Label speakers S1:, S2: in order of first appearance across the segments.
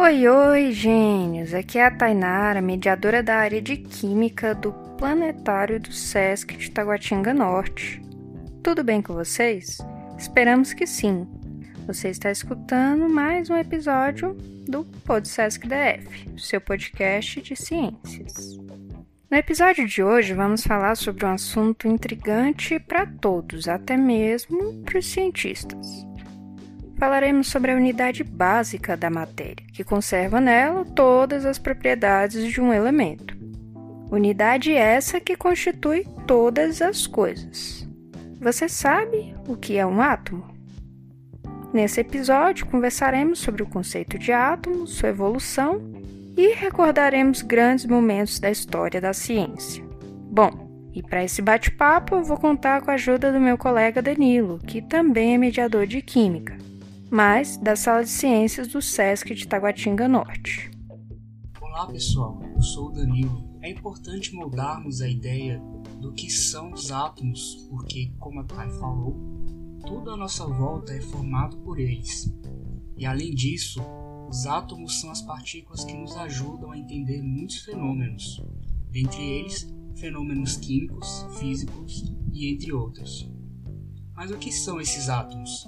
S1: Oi, oi, gênios! Aqui é a Tainara, mediadora da área de Química do Planetário do SESC de Taguatinga Norte. Tudo bem com vocês? Esperamos que sim. Você está escutando mais um episódio do PodSesc DF, seu podcast de ciências. No episódio de hoje, vamos falar sobre um assunto intrigante para todos, até mesmo para os cientistas falaremos sobre a unidade básica da matéria, que conserva nela todas as propriedades de um elemento. Unidade essa que constitui todas as coisas. Você sabe o que é um átomo? Nesse episódio, conversaremos sobre o conceito de átomo, sua evolução e recordaremos grandes momentos da história da ciência. Bom, e para esse bate-papo eu vou contar com a ajuda do meu colega Danilo, que também é mediador de química mas da Sala de Ciências do SESC de Taguatinga Norte.
S2: Olá pessoal, eu sou o Danilo. É importante moldarmos a ideia do que são os átomos, porque, como a Thay falou, tudo à nossa volta é formado por eles. E além disso, os átomos são as partículas que nos ajudam a entender muitos fenômenos, dentre eles fenômenos químicos, físicos e entre outros. Mas o que são esses átomos?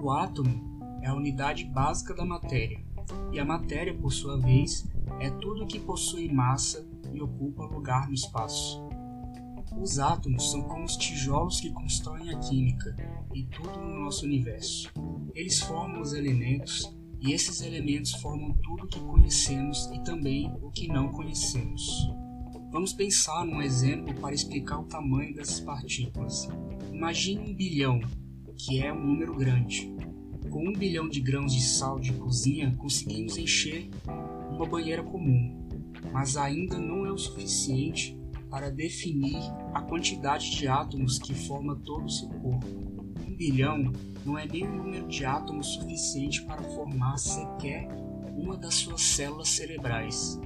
S2: O átomo é a unidade básica da matéria, e a matéria, por sua vez, é tudo que possui massa e ocupa lugar no espaço. Os átomos são como os tijolos que constroem a química e tudo no nosso universo. Eles formam os elementos e esses elementos formam tudo o que conhecemos e também o que não conhecemos. Vamos pensar num exemplo para explicar o tamanho dessas partículas. Imagine um bilhão que é um número grande. Com um bilhão de grãos de sal de cozinha, conseguimos encher uma banheira comum, mas ainda não é o suficiente para definir a quantidade de átomos que forma todo o seu corpo. Um bilhão não é nem o número de átomos suficiente para formar sequer uma das suas células cerebrais.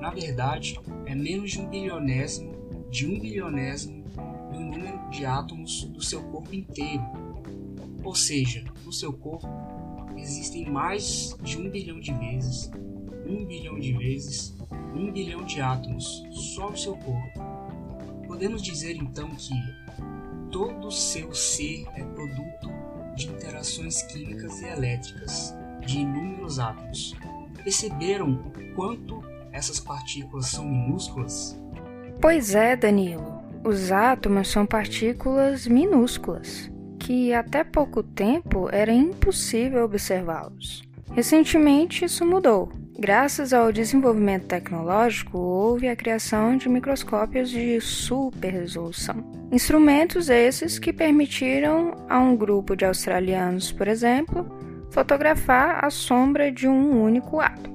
S2: Na verdade, é menos de um bilionésimo de um bilionésimo do número de átomos do seu corpo inteiro ou seja, no seu corpo existem mais de um bilhão de vezes, um bilhão de vezes, um bilhão de átomos só no seu corpo. Podemos dizer então que todo o seu ser é produto de interações químicas e elétricas de inúmeros átomos. Perceberam o quanto essas partículas são minúsculas?
S1: Pois é, Danilo. Os átomos são partículas minúsculas que até pouco tempo era impossível observá-los. Recentemente isso mudou. Graças ao desenvolvimento tecnológico, houve a criação de microscópios de super resolução. Instrumentos esses que permitiram a um grupo de australianos, por exemplo, fotografar a sombra de um único átomo.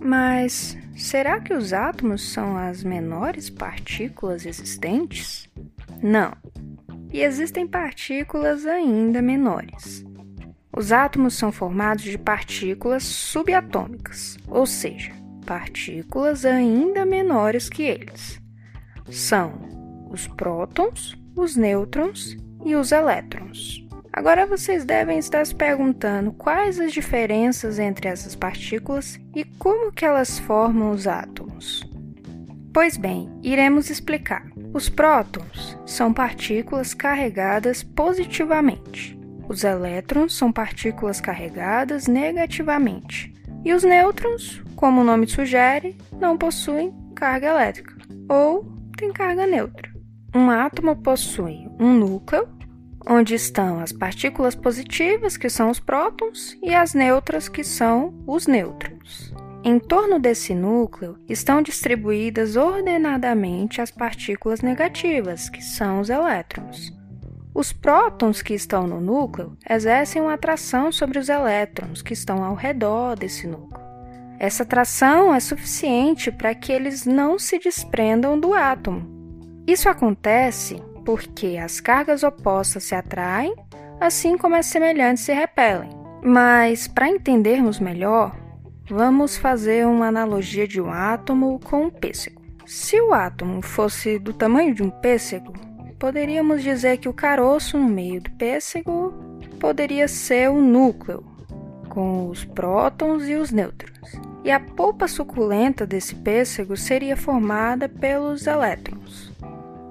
S1: Mas será que os átomos são as menores partículas existentes? Não, e existem partículas ainda menores. Os átomos são formados de partículas subatômicas, ou seja, partículas ainda menores que eles. São os prótons, os nêutrons e os elétrons. Agora vocês devem estar se perguntando quais as diferenças entre essas partículas e como que elas formam os átomos. Pois bem, iremos explicar. Os prótons são partículas carregadas positivamente. Os elétrons são partículas carregadas negativamente. E os nêutrons, como o nome sugere, não possuem carga elétrica ou têm carga neutra. Um átomo possui um núcleo, onde estão as partículas positivas, que são os prótons, e as neutras, que são os nêutrons. Em torno desse núcleo estão distribuídas ordenadamente as partículas negativas, que são os elétrons. Os prótons que estão no núcleo exercem uma atração sobre os elétrons que estão ao redor desse núcleo. Essa atração é suficiente para que eles não se desprendam do átomo. Isso acontece porque as cargas opostas se atraem, assim como as semelhantes se repelem. Mas, para entendermos melhor, Vamos fazer uma analogia de um átomo com um pêssego. Se o átomo fosse do tamanho de um pêssego, poderíamos dizer que o caroço no meio do pêssego poderia ser o núcleo. com os prótons e os nêutrons. E a polpa suculenta desse pêssego seria formada pelos elétrons.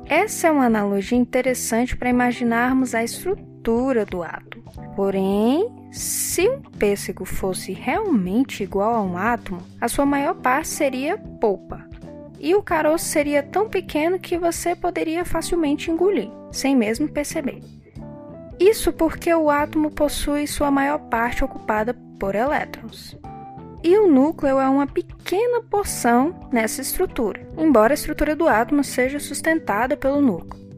S1: Essa é uma analogia interessante para imaginarmos a estrutura do átomo. Porém, se um pêssego fosse realmente igual a um átomo, a sua maior parte seria polpa. E o caroço seria tão pequeno que você poderia facilmente engolir, sem mesmo perceber. Isso porque o átomo possui sua maior parte ocupada por elétrons. E o núcleo é uma pequena porção nessa estrutura, embora a estrutura do átomo seja sustentada pelo núcleo.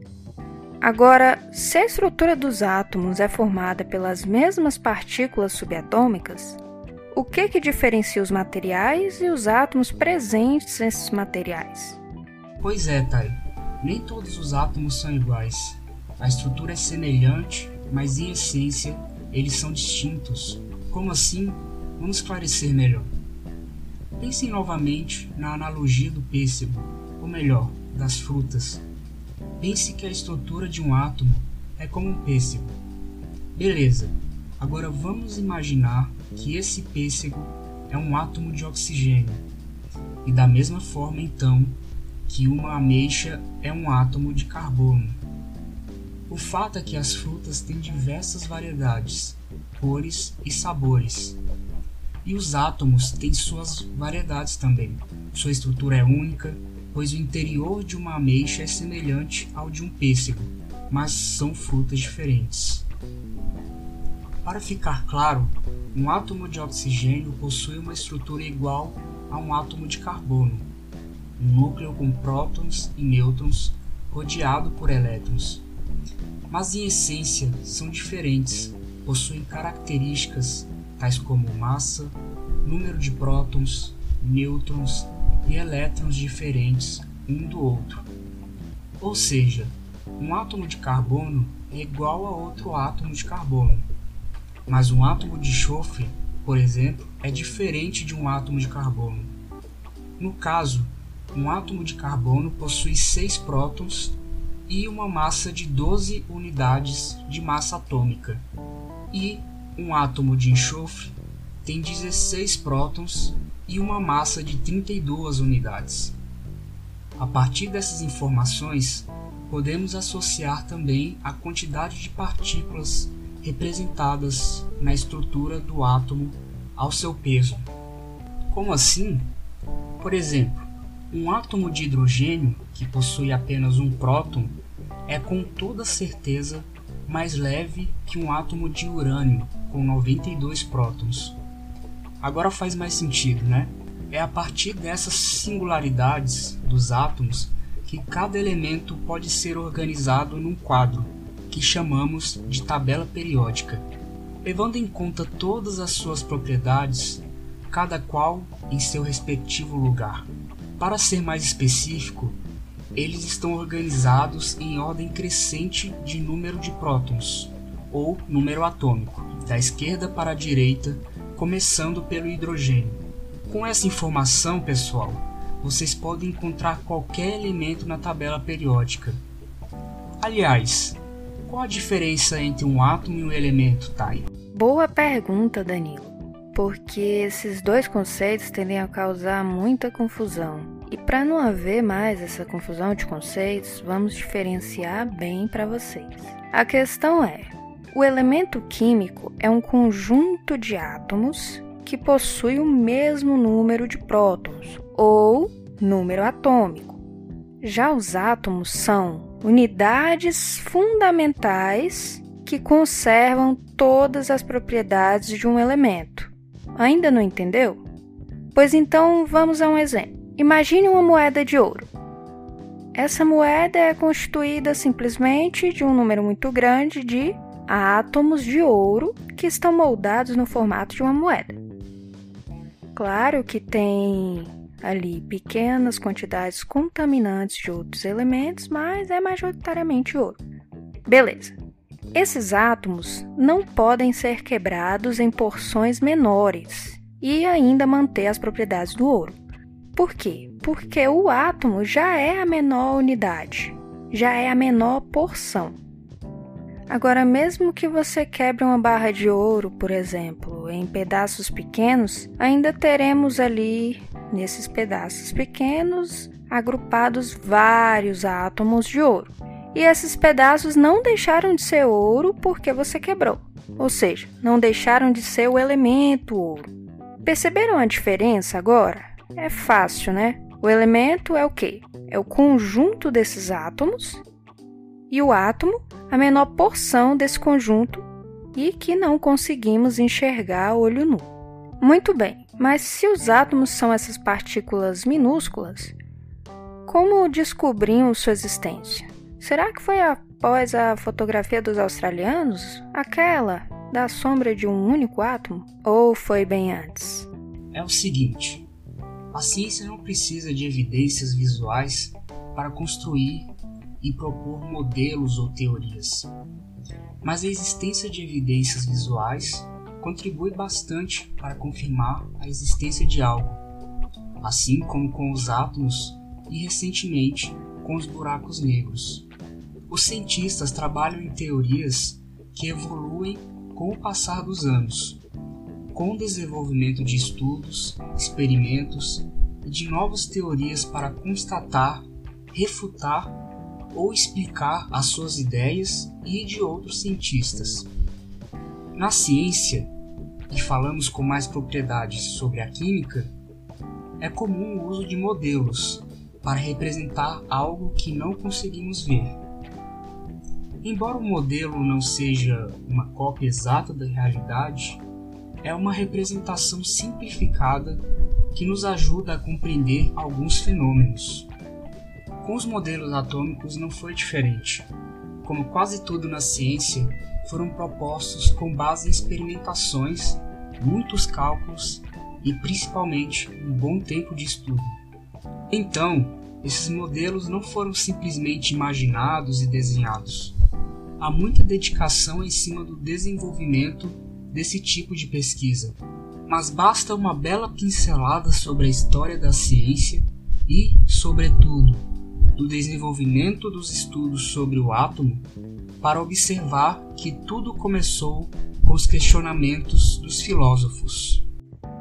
S1: Agora, se a estrutura dos átomos é formada pelas mesmas partículas subatômicas, o que, que diferencia os materiais e os átomos presentes nesses materiais?
S2: Pois é, Thay. Nem todos os átomos são iguais. A estrutura é semelhante, mas em essência eles são distintos. Como assim? Vamos esclarecer melhor. Pensem novamente na analogia do pêssego, ou melhor, das frutas. Pense que a estrutura de um átomo é como um pêssego. Beleza, agora vamos imaginar que esse pêssego é um átomo de oxigênio. E da mesma forma, então, que uma ameixa é um átomo de carbono. O fato é que as frutas têm diversas variedades, cores e sabores. E os átomos têm suas variedades também. Sua estrutura é única, pois o interior de uma ameixa é semelhante ao de um pêssego, mas são frutas diferentes. Para ficar claro, um átomo de oxigênio possui uma estrutura igual a um átomo de carbono, um núcleo com prótons e nêutrons rodeado por elétrons mas em essência são diferentes, possuem características tais como massa, número de prótons, nêutrons e elétrons diferentes um do outro. Ou seja, um átomo de carbono é igual a outro átomo de carbono, mas um átomo de enxofre, por exemplo, é diferente de um átomo de carbono. No caso, um átomo de carbono possui seis prótons e uma massa de 12 unidades de massa atômica. E um átomo de enxofre tem 16 prótons e uma massa de 32 unidades. A partir dessas informações, podemos associar também a quantidade de partículas representadas na estrutura do átomo ao seu peso. Como assim? Por exemplo, um átomo de hidrogênio que possui apenas um próton é com toda certeza mais leve que um átomo de urânio com 92 prótons. Agora faz mais sentido, né? É a partir dessas singularidades dos átomos que cada elemento pode ser organizado num quadro, que chamamos de tabela periódica. Levando em conta todas as suas propriedades, cada qual em seu respectivo lugar. Para ser mais específico, eles estão organizados em ordem crescente de número de prótons, ou número atômico, da esquerda para a direita, começando pelo hidrogênio. Com essa informação, pessoal, vocês podem encontrar qualquer elemento na tabela periódica. Aliás, qual a diferença entre um átomo e um elemento, Thay?
S1: Boa pergunta, Danilo. Porque esses dois conceitos tendem a causar muita confusão e para não haver mais essa confusão de conceitos, vamos diferenciar bem para vocês. A questão é: o elemento químico é um conjunto de átomos que possui o mesmo número de prótons, ou número atômico. Já os átomos são unidades fundamentais que conservam todas as propriedades de um elemento. Ainda não entendeu? Pois então vamos a um exemplo. Imagine uma moeda de ouro. Essa moeda é constituída simplesmente de um número muito grande de átomos de ouro que estão moldados no formato de uma moeda. Claro que tem ali pequenas quantidades contaminantes de outros elementos, mas é majoritariamente ouro. Beleza. Esses átomos não podem ser quebrados em porções menores e ainda manter as propriedades do ouro. Por quê? Porque o átomo já é a menor unidade, já é a menor porção. Agora, mesmo que você quebre uma barra de ouro, por exemplo, em pedaços pequenos, ainda teremos ali, nesses pedaços pequenos, agrupados vários átomos de ouro. E esses pedaços não deixaram de ser ouro porque você quebrou. Ou seja, não deixaram de ser o elemento ouro. Perceberam a diferença agora? É fácil, né? O elemento é o quê? É o conjunto desses átomos e o átomo, a menor porção desse conjunto e que não conseguimos enxergar a olho nu. Muito bem, mas se os átomos são essas partículas minúsculas, como descobrimos sua existência? Será que foi após a fotografia dos australianos? Aquela da sombra de um único átomo? Ou foi bem antes?
S2: É o seguinte: a ciência não precisa de evidências visuais para construir e propor modelos ou teorias. Mas a existência de evidências visuais contribui bastante para confirmar a existência de algo, assim como com os átomos e recentemente com os buracos negros. Os cientistas trabalham em teorias que evoluem com o passar dos anos, com o desenvolvimento de estudos, experimentos e de novas teorias para constatar, refutar ou explicar as suas ideias e de outros cientistas. Na ciência, e falamos com mais propriedade sobre a química, é comum o uso de modelos para representar algo que não conseguimos ver. Embora o modelo não seja uma cópia exata da realidade, é uma representação simplificada que nos ajuda a compreender alguns fenômenos. Com os modelos atômicos não foi diferente. Como quase tudo na ciência, foram propostos com base em experimentações, muitos cálculos e principalmente um bom tempo de estudo. Então, esses modelos não foram simplesmente imaginados e desenhados. Há muita dedicação em cima do desenvolvimento desse tipo de pesquisa, mas basta uma bela pincelada sobre a história da ciência e, sobretudo, do desenvolvimento dos estudos sobre o átomo para observar que tudo começou com os questionamentos dos filósofos.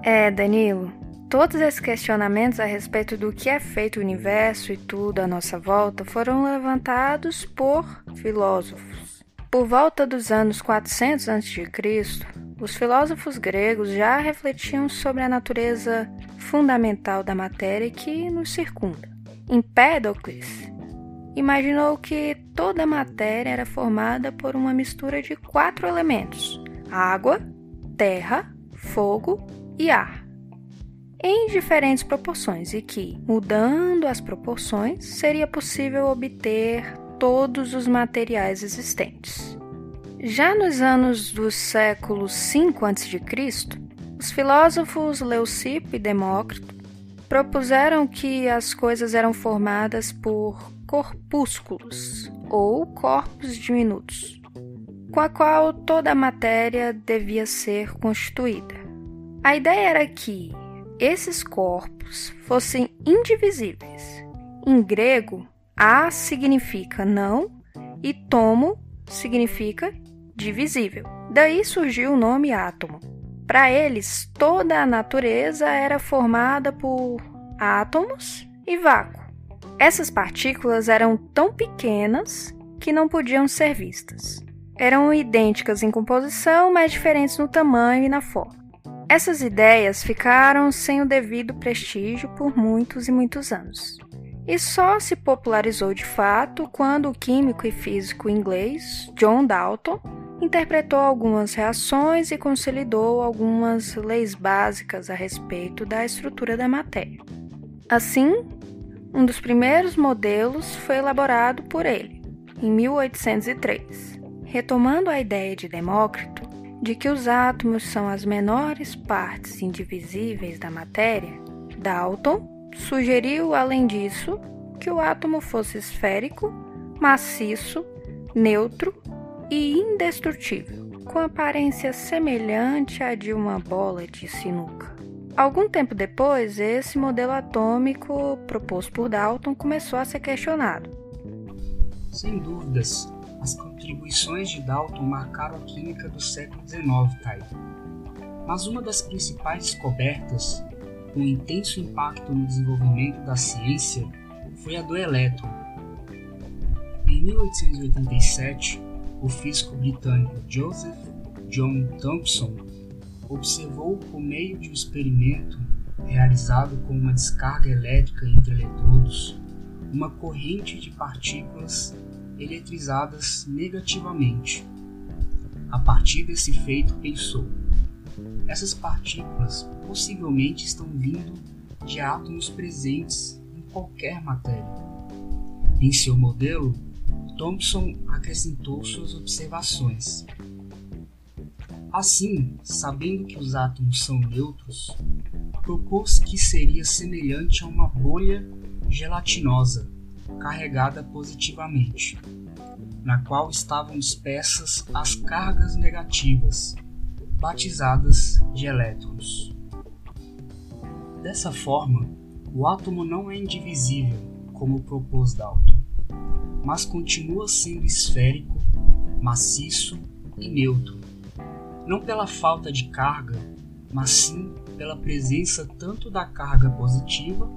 S1: É, Danilo, Todos esses questionamentos a respeito do que é feito o universo e tudo à nossa volta foram levantados por filósofos. Por volta dos anos 400 a.C., os filósofos gregos já refletiam sobre a natureza fundamental da matéria que nos circunda. Empédocles imaginou que toda a matéria era formada por uma mistura de quatro elementos: água, terra, fogo e ar em diferentes proporções e que, mudando as proporções, seria possível obter todos os materiais existentes. Já nos anos do século V a.C., os filósofos Leucipo e Demócrito propuseram que as coisas eram formadas por corpúsculos ou corpos diminutos, com a qual toda a matéria devia ser constituída. A ideia era que, esses corpos fossem indivisíveis. Em grego, a significa não e tomo significa divisível. Daí surgiu o nome átomo. Para eles, toda a natureza era formada por átomos e vácuo. Essas partículas eram tão pequenas que não podiam ser vistas. Eram idênticas em composição, mas diferentes no tamanho e na forma. Essas ideias ficaram sem o devido prestígio por muitos e muitos anos. E só se popularizou de fato quando o químico e físico inglês John Dalton interpretou algumas reações e consolidou algumas leis básicas a respeito da estrutura da matéria. Assim, um dos primeiros modelos foi elaborado por ele, em 1803. Retomando a ideia de Demócrito, de que os átomos são as menores partes indivisíveis da matéria, Dalton sugeriu, além disso, que o átomo fosse esférico, maciço, neutro e indestrutível, com aparência semelhante à de uma bola de sinuca. Algum tempo depois, esse modelo atômico proposto por Dalton começou a ser questionado.
S2: Sem dúvidas, as contribuições de Dalton marcaram a química do século XIX, Thay. Mas uma das principais descobertas, com intenso impacto no desenvolvimento da ciência, foi a do elétron. Em 1887, o físico britânico Joseph John Thomson observou por meio de um experimento realizado com uma descarga elétrica entre eletrodos uma corrente de partículas eletrizadas negativamente. A partir desse feito, pensou: essas partículas possivelmente estão vindo de átomos presentes em qualquer matéria. Em seu modelo, Thomson acrescentou suas observações. Assim, sabendo que os átomos são neutros, propôs que seria semelhante a uma bolha gelatinosa carregada positivamente, na qual estavam dispersas as cargas negativas, batizadas de elétrons. Dessa forma, o átomo não é indivisível, como propôs Dalton, mas continua sendo esférico, maciço e neutro, não pela falta de carga, mas sim pela presença tanto da carga positiva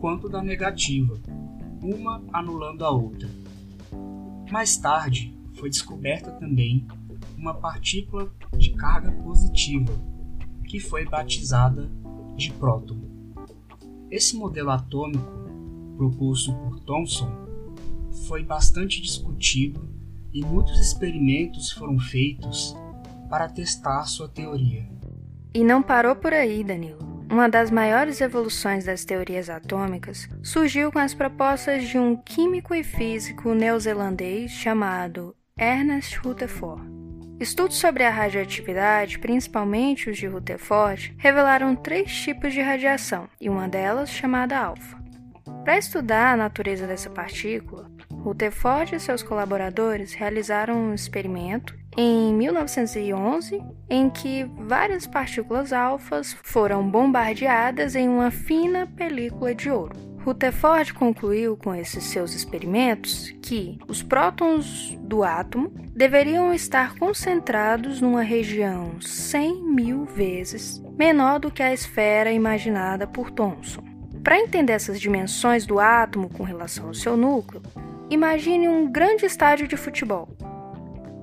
S2: quanto da negativa, uma anulando a outra. Mais tarde, foi descoberta também uma partícula de carga positiva, que foi batizada de próton. Esse modelo atômico, proposto por Thomson, foi bastante discutido e muitos experimentos foram feitos para testar sua teoria.
S1: E não parou por aí, Danilo. Uma das maiores evoluções das teorias atômicas surgiu com as propostas de um químico e físico neozelandês chamado Ernest Rutherford. Estudos sobre a radioatividade, principalmente os de Rutherford, revelaram três tipos de radiação, e uma delas chamada alfa. Para estudar a natureza dessa partícula, Rutherford e seus colaboradores realizaram um experimento em 1911 em que várias partículas alfas foram bombardeadas em uma fina película de ouro. Rutherford concluiu com esses seus experimentos que os prótons do átomo deveriam estar concentrados numa região 100 mil vezes menor do que a esfera imaginada por Thomson. Para entender essas dimensões do átomo com relação ao seu núcleo, Imagine um grande estádio de futebol.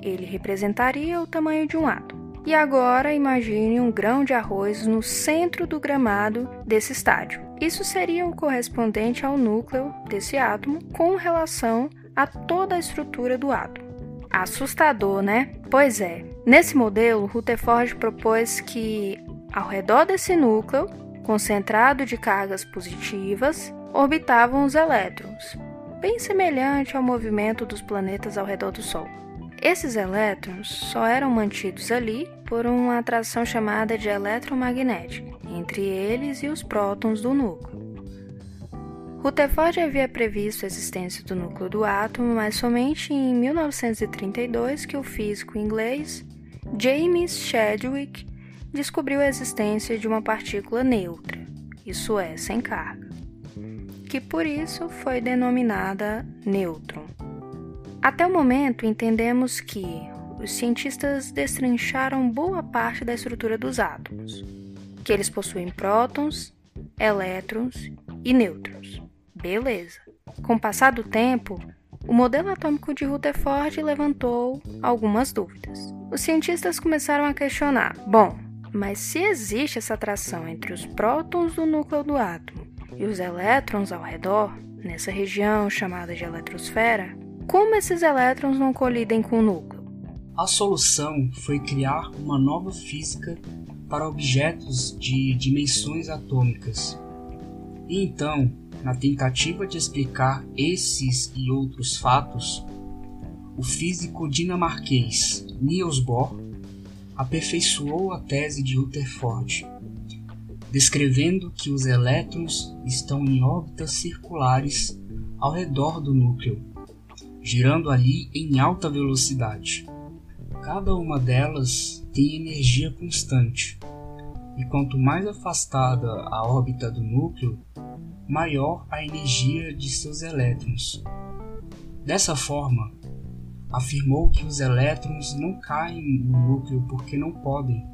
S1: Ele representaria o tamanho de um átomo. E agora imagine um grão de arroz no centro do gramado desse estádio. Isso seria o correspondente ao núcleo desse átomo com relação a toda a estrutura do átomo. Assustador, né? Pois é. Nesse modelo, Rutherford propôs que ao redor desse núcleo, concentrado de cargas positivas, orbitavam os elétrons, bem semelhante ao movimento dos planetas ao redor do Sol. Esses elétrons só eram mantidos ali por uma atração chamada de eletromagnética entre eles e os prótons do núcleo. Rutherford havia previsto a existência do núcleo do átomo, mas somente em 1932 que o físico inglês James Chadwick descobriu a existência de uma partícula neutra, isso é, sem carga que por isso foi denominada nêutron. Até o momento, entendemos que os cientistas destrincharam boa parte da estrutura dos átomos, que eles possuem prótons, elétrons e nêutrons. Beleza. Com o passar do tempo, o modelo atômico de Rutherford levantou algumas dúvidas. Os cientistas começaram a questionar: bom, mas se existe essa atração entre os prótons do núcleo do átomo e os elétrons ao redor, nessa região chamada de eletrosfera, como esses elétrons não colidem com o núcleo?
S2: A solução foi criar uma nova física para objetos de dimensões atômicas. E então, na tentativa de explicar esses e outros fatos, o físico dinamarquês Niels Bohr aperfeiçoou a tese de Rutherford descrevendo que os elétrons estão em órbitas circulares ao redor do núcleo, girando ali em alta velocidade. Cada uma delas tem energia constante, e quanto mais afastada a órbita do núcleo, maior a energia de seus elétrons. Dessa forma, afirmou que os elétrons não caem no núcleo porque não podem,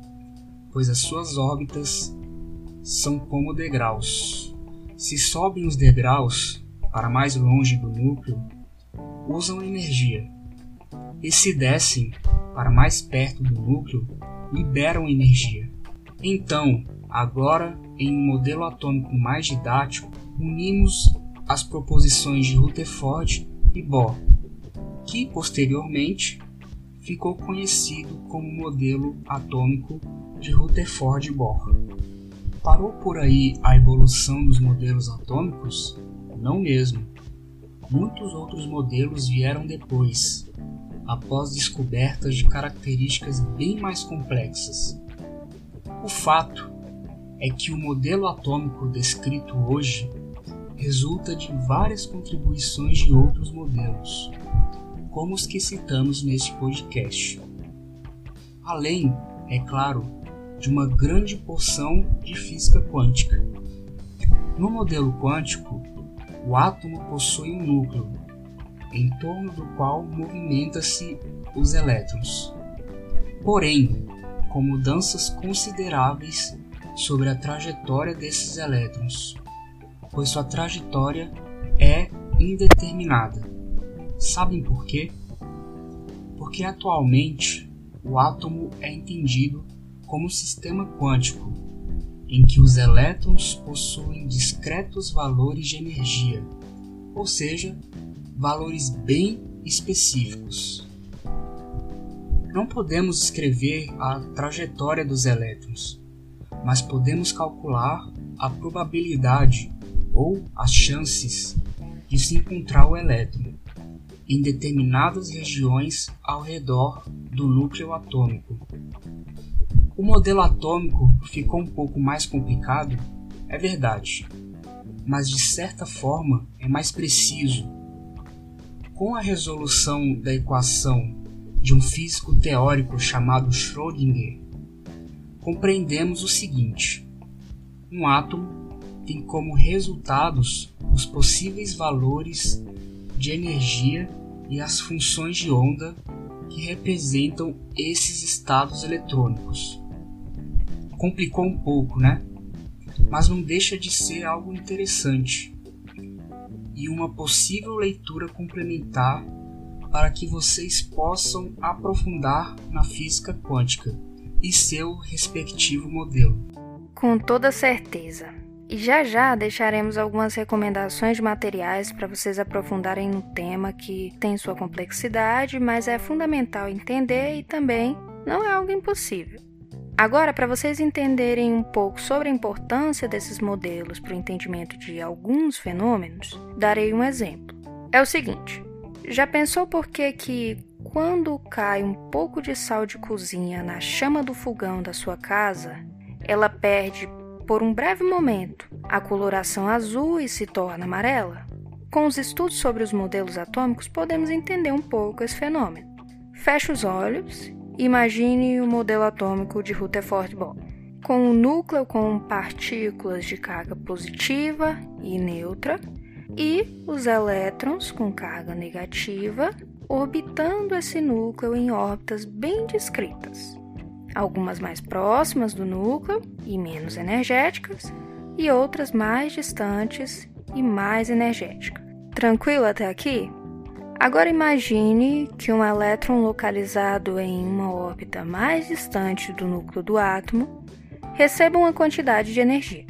S2: pois as suas órbitas são como degraus. Se sobem os degraus para mais longe do núcleo, usam energia, e se descem para mais perto do núcleo, liberam energia. Então, agora, em um modelo atômico mais didático, unimos as proposições de Rutherford e Bohr, que posteriormente ficou conhecido como modelo atômico de Rutherford Bohr. Parou por aí a evolução dos modelos atômicos? Não mesmo. Muitos outros modelos vieram depois, após descobertas de características bem mais complexas. O fato é que o modelo atômico descrito hoje resulta de várias contribuições de outros modelos, como os que citamos neste podcast. Além, é claro, de uma grande porção de física quântica. No modelo quântico, o átomo possui um núcleo, em torno do qual movimenta-se os elétrons. Porém, com mudanças consideráveis sobre a trajetória desses elétrons, pois sua trajetória é indeterminada. Sabem por quê? Porque atualmente o átomo é entendido como sistema quântico, em que os elétrons possuem discretos valores de energia, ou seja, valores bem específicos. Não podemos escrever a trajetória dos elétrons, mas podemos calcular a probabilidade ou as chances de se encontrar o elétron em determinadas regiões ao redor do núcleo atômico. O modelo atômico ficou um pouco mais complicado, é verdade, mas de certa forma é mais preciso. Com a resolução da equação de um físico teórico chamado Schrödinger, compreendemos o seguinte: um átomo tem como resultados os possíveis valores de energia e as funções de onda que representam esses estados eletrônicos. Complicou um pouco, né? Mas não deixa de ser algo interessante e uma possível leitura complementar para que vocês possam aprofundar na física quântica e seu respectivo modelo.
S1: Com toda certeza. E já já deixaremos algumas recomendações de materiais para vocês aprofundarem no tema que tem sua complexidade, mas é fundamental entender e também não é algo impossível. Agora, para vocês entenderem um pouco sobre a importância desses modelos para o entendimento de alguns fenômenos, darei um exemplo. É o seguinte: já pensou por que, que quando cai um pouco de sal de cozinha na chama do fogão da sua casa, ela perde por um breve momento, a coloração azul e se torna amarela? Com os estudos sobre os modelos atômicos, podemos entender um pouco esse fenômeno. Feche os olhos imagine o modelo atômico de Rutherford Bohr, com um núcleo com partículas de carga positiva e neutra e os elétrons com carga negativa orbitando esse núcleo em órbitas bem descritas algumas mais próximas do núcleo e menos energéticas, e outras mais distantes e mais energéticas. Tranquilo até aqui? Agora imagine que um elétron localizado em uma órbita mais distante do núcleo do átomo receba uma quantidade de energia.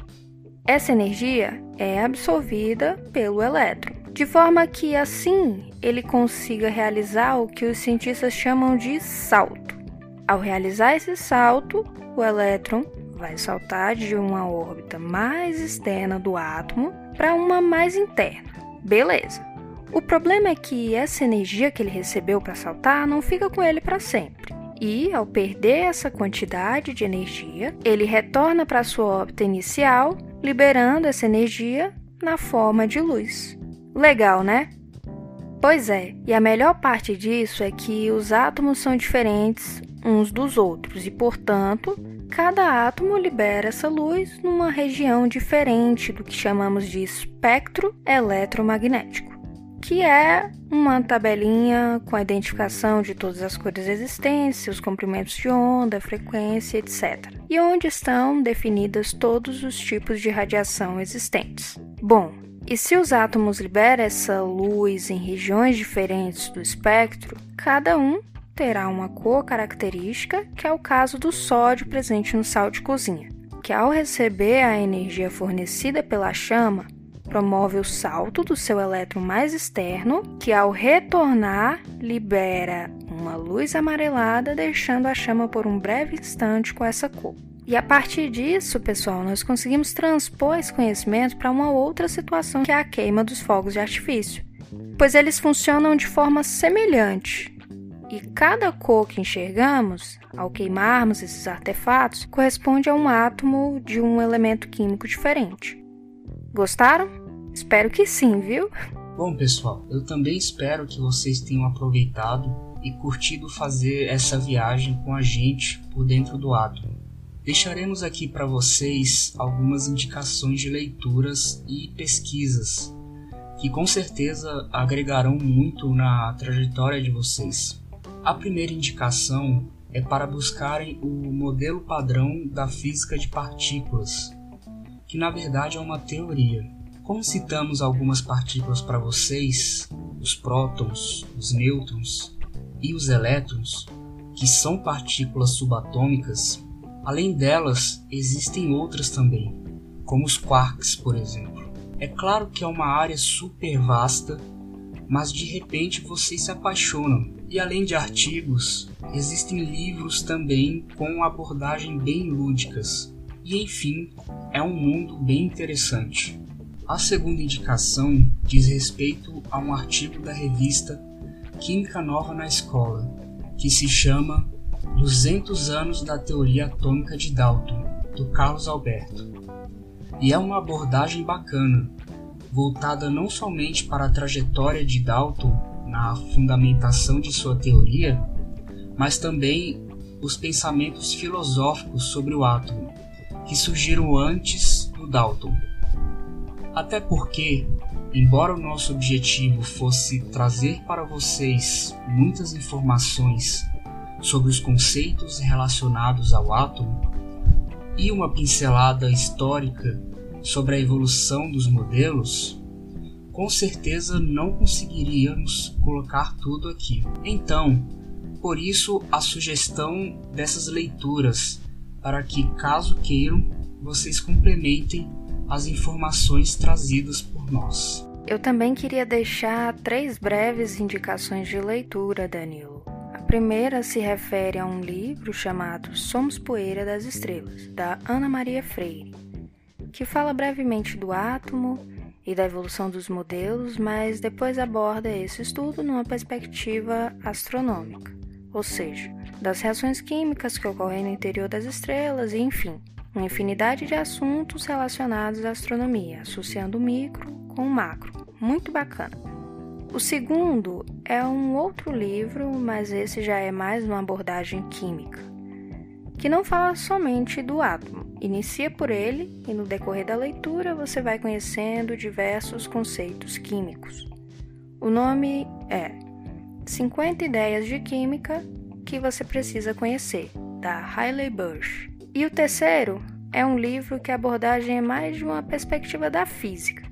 S1: Essa energia é absorvida pelo elétron, de forma que assim ele consiga realizar o que os cientistas chamam de salto. Ao realizar esse salto, o elétron vai saltar de uma órbita mais externa do átomo para uma mais interna. Beleza. O problema é que essa energia que ele recebeu para saltar não fica com ele para sempre. E, ao perder essa quantidade de energia, ele retorna para sua órbita inicial, liberando essa energia na forma de luz. Legal, né? Pois é, e a melhor parte disso é que os átomos são diferentes uns dos outros e, portanto, cada átomo libera essa luz numa região diferente do que chamamos de espectro eletromagnético. Que é uma tabelinha com a identificação de todas as cores existentes, os comprimentos de onda, frequência, etc. E onde estão definidas todos os tipos de radiação existentes. Bom, e se os átomos liberam essa luz em regiões diferentes do espectro, cada um terá uma cor característica, que é o caso do sódio presente no sal de cozinha, que ao receber a energia fornecida pela chama, promove o salto do seu elétron mais externo, que ao retornar libera uma luz amarelada, deixando a chama por um breve instante com essa cor. E a partir disso, pessoal, nós conseguimos transpor esse conhecimento para uma outra situação que é a queima dos fogos de artifício, pois eles funcionam de forma semelhante. E cada cor que enxergamos, ao queimarmos esses artefatos, corresponde a um átomo de um elemento químico diferente. Gostaram? Espero que sim, viu?
S2: Bom, pessoal, eu também espero que vocês tenham aproveitado e curtido fazer essa viagem com a gente por dentro do átomo. Deixaremos aqui para vocês algumas indicações de leituras e pesquisas que com certeza agregarão muito na trajetória de vocês. A primeira indicação é para buscarem o modelo padrão da física de partículas, que na verdade é uma teoria como citamos algumas partículas para vocês, os prótons, os nêutrons e os elétrons, que são partículas subatômicas, além delas existem outras também, como os quarks, por exemplo. É claro que é uma área super vasta, mas de repente vocês se apaixonam. E além de artigos, existem livros também com abordagem bem lúdicas. E enfim, é um mundo bem interessante. A segunda indicação diz respeito a um artigo da revista Química Nova na Escola, que se chama 200 anos da teoria atômica de Dalton, do Carlos Alberto. E é uma abordagem bacana, voltada não somente para a trajetória de Dalton na fundamentação de sua teoria, mas também os pensamentos filosóficos sobre o átomo, que surgiram antes do Dalton. Até porque, embora o nosso objetivo fosse trazer para vocês muitas informações sobre os conceitos relacionados ao átomo e uma pincelada histórica sobre a evolução dos modelos, com certeza não conseguiríamos colocar tudo aqui. Então, por isso a sugestão dessas leituras, para que, caso queiram, vocês complementem as informações trazidas por nós.
S1: Eu também queria deixar três breves indicações de leitura, Danilo. A primeira se refere a um livro chamado Somos Poeira das Estrelas, da Ana Maria Freire, que fala brevemente do átomo e da evolução dos modelos, mas depois aborda esse estudo numa perspectiva astronômica, ou seja, das reações químicas que ocorrem no interior das estrelas e, enfim, uma infinidade de assuntos relacionados à astronomia, associando o micro com o macro. Muito bacana. O segundo é um outro livro, mas esse já é mais uma abordagem química, que não fala somente do átomo. Inicia por ele e no decorrer da leitura você vai conhecendo diversos conceitos químicos. O nome é 50 Ideias de Química que você precisa conhecer, da Hailey Bush. E o terceiro é um livro que a abordagem é mais de uma perspectiva da física.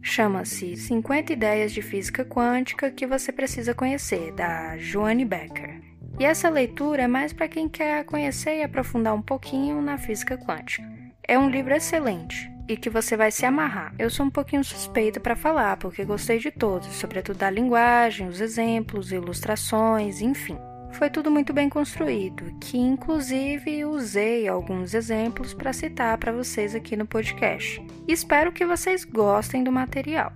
S1: Chama-se 50 Ideias de Física Quântica que você precisa conhecer, da Joanne Becker. E essa leitura é mais para quem quer conhecer e aprofundar um pouquinho na física quântica. É um livro excelente e que você vai se amarrar. Eu sou um pouquinho suspeita para falar, porque gostei de todos, sobretudo da linguagem, os exemplos, ilustrações, enfim. Foi tudo muito bem construído, que inclusive usei alguns exemplos para citar para vocês aqui no podcast. Espero que vocês gostem do material.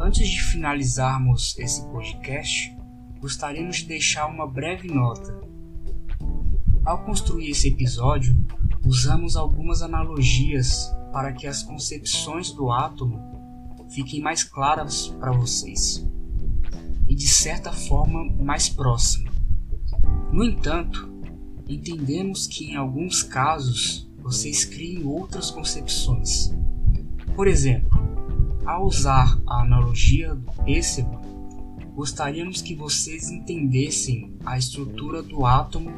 S2: Antes de finalizarmos esse podcast, gostaríamos de deixar uma breve nota. Ao construir esse episódio, usamos algumas analogias para que as concepções do átomo fiquem mais claras para vocês e de certa forma mais próximas. No entanto, entendemos que em alguns casos vocês criem outras concepções. Por exemplo, ao usar a analogia do pêssego, gostaríamos que vocês entendessem a estrutura do átomo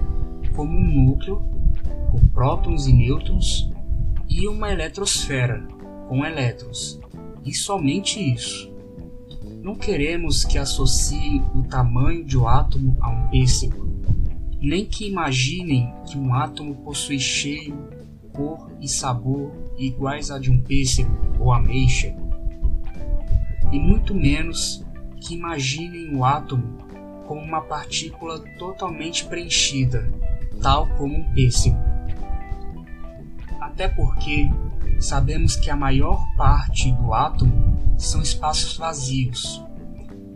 S2: como um núcleo com prótons e nêutrons e uma eletrosfera com elétrons, e somente isso. Não queremos que associem o tamanho de um átomo a um pêssego, nem que imaginem que um átomo possui cheiro, cor e sabor iguais a de um pêssego ou ameixa, e muito menos que imaginem o átomo como uma partícula totalmente preenchida, tal como um pêssego. Até porque sabemos que a maior parte do átomo são espaços vazios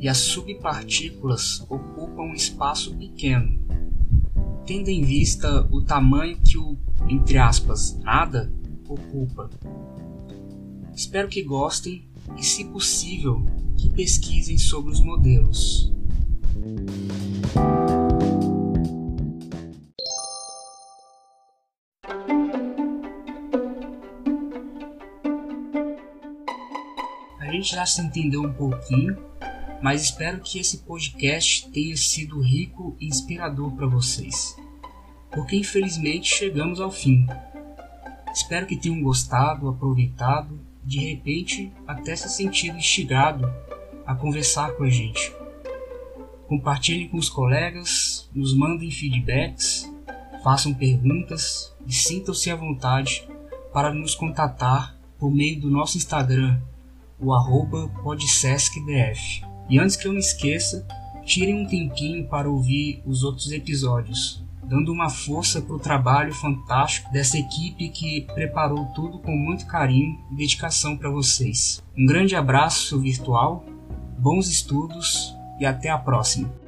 S2: e as subpartículas ocupam um espaço pequeno. Tendo em vista o tamanho que o, entre aspas, nada ocupa. Espero que gostem e, se possível, que pesquisem sobre os modelos. gente já se entendeu um pouquinho, mas espero que esse podcast tenha sido rico e inspirador para vocês, porque infelizmente chegamos ao fim. Espero que tenham gostado, aproveitado, de repente até se sentido instigado a conversar com a gente. Compartilhem com os colegas, nos mandem feedbacks, façam perguntas e sintam-se à vontade para nos contatar por meio do nosso Instagram o arroba podsescbf. E antes que eu me esqueça, tirem um tempinho para ouvir os outros episódios, dando uma força para o trabalho fantástico dessa equipe que preparou tudo com muito carinho e dedicação para vocês. Um grande abraço virtual, bons estudos e até a próxima!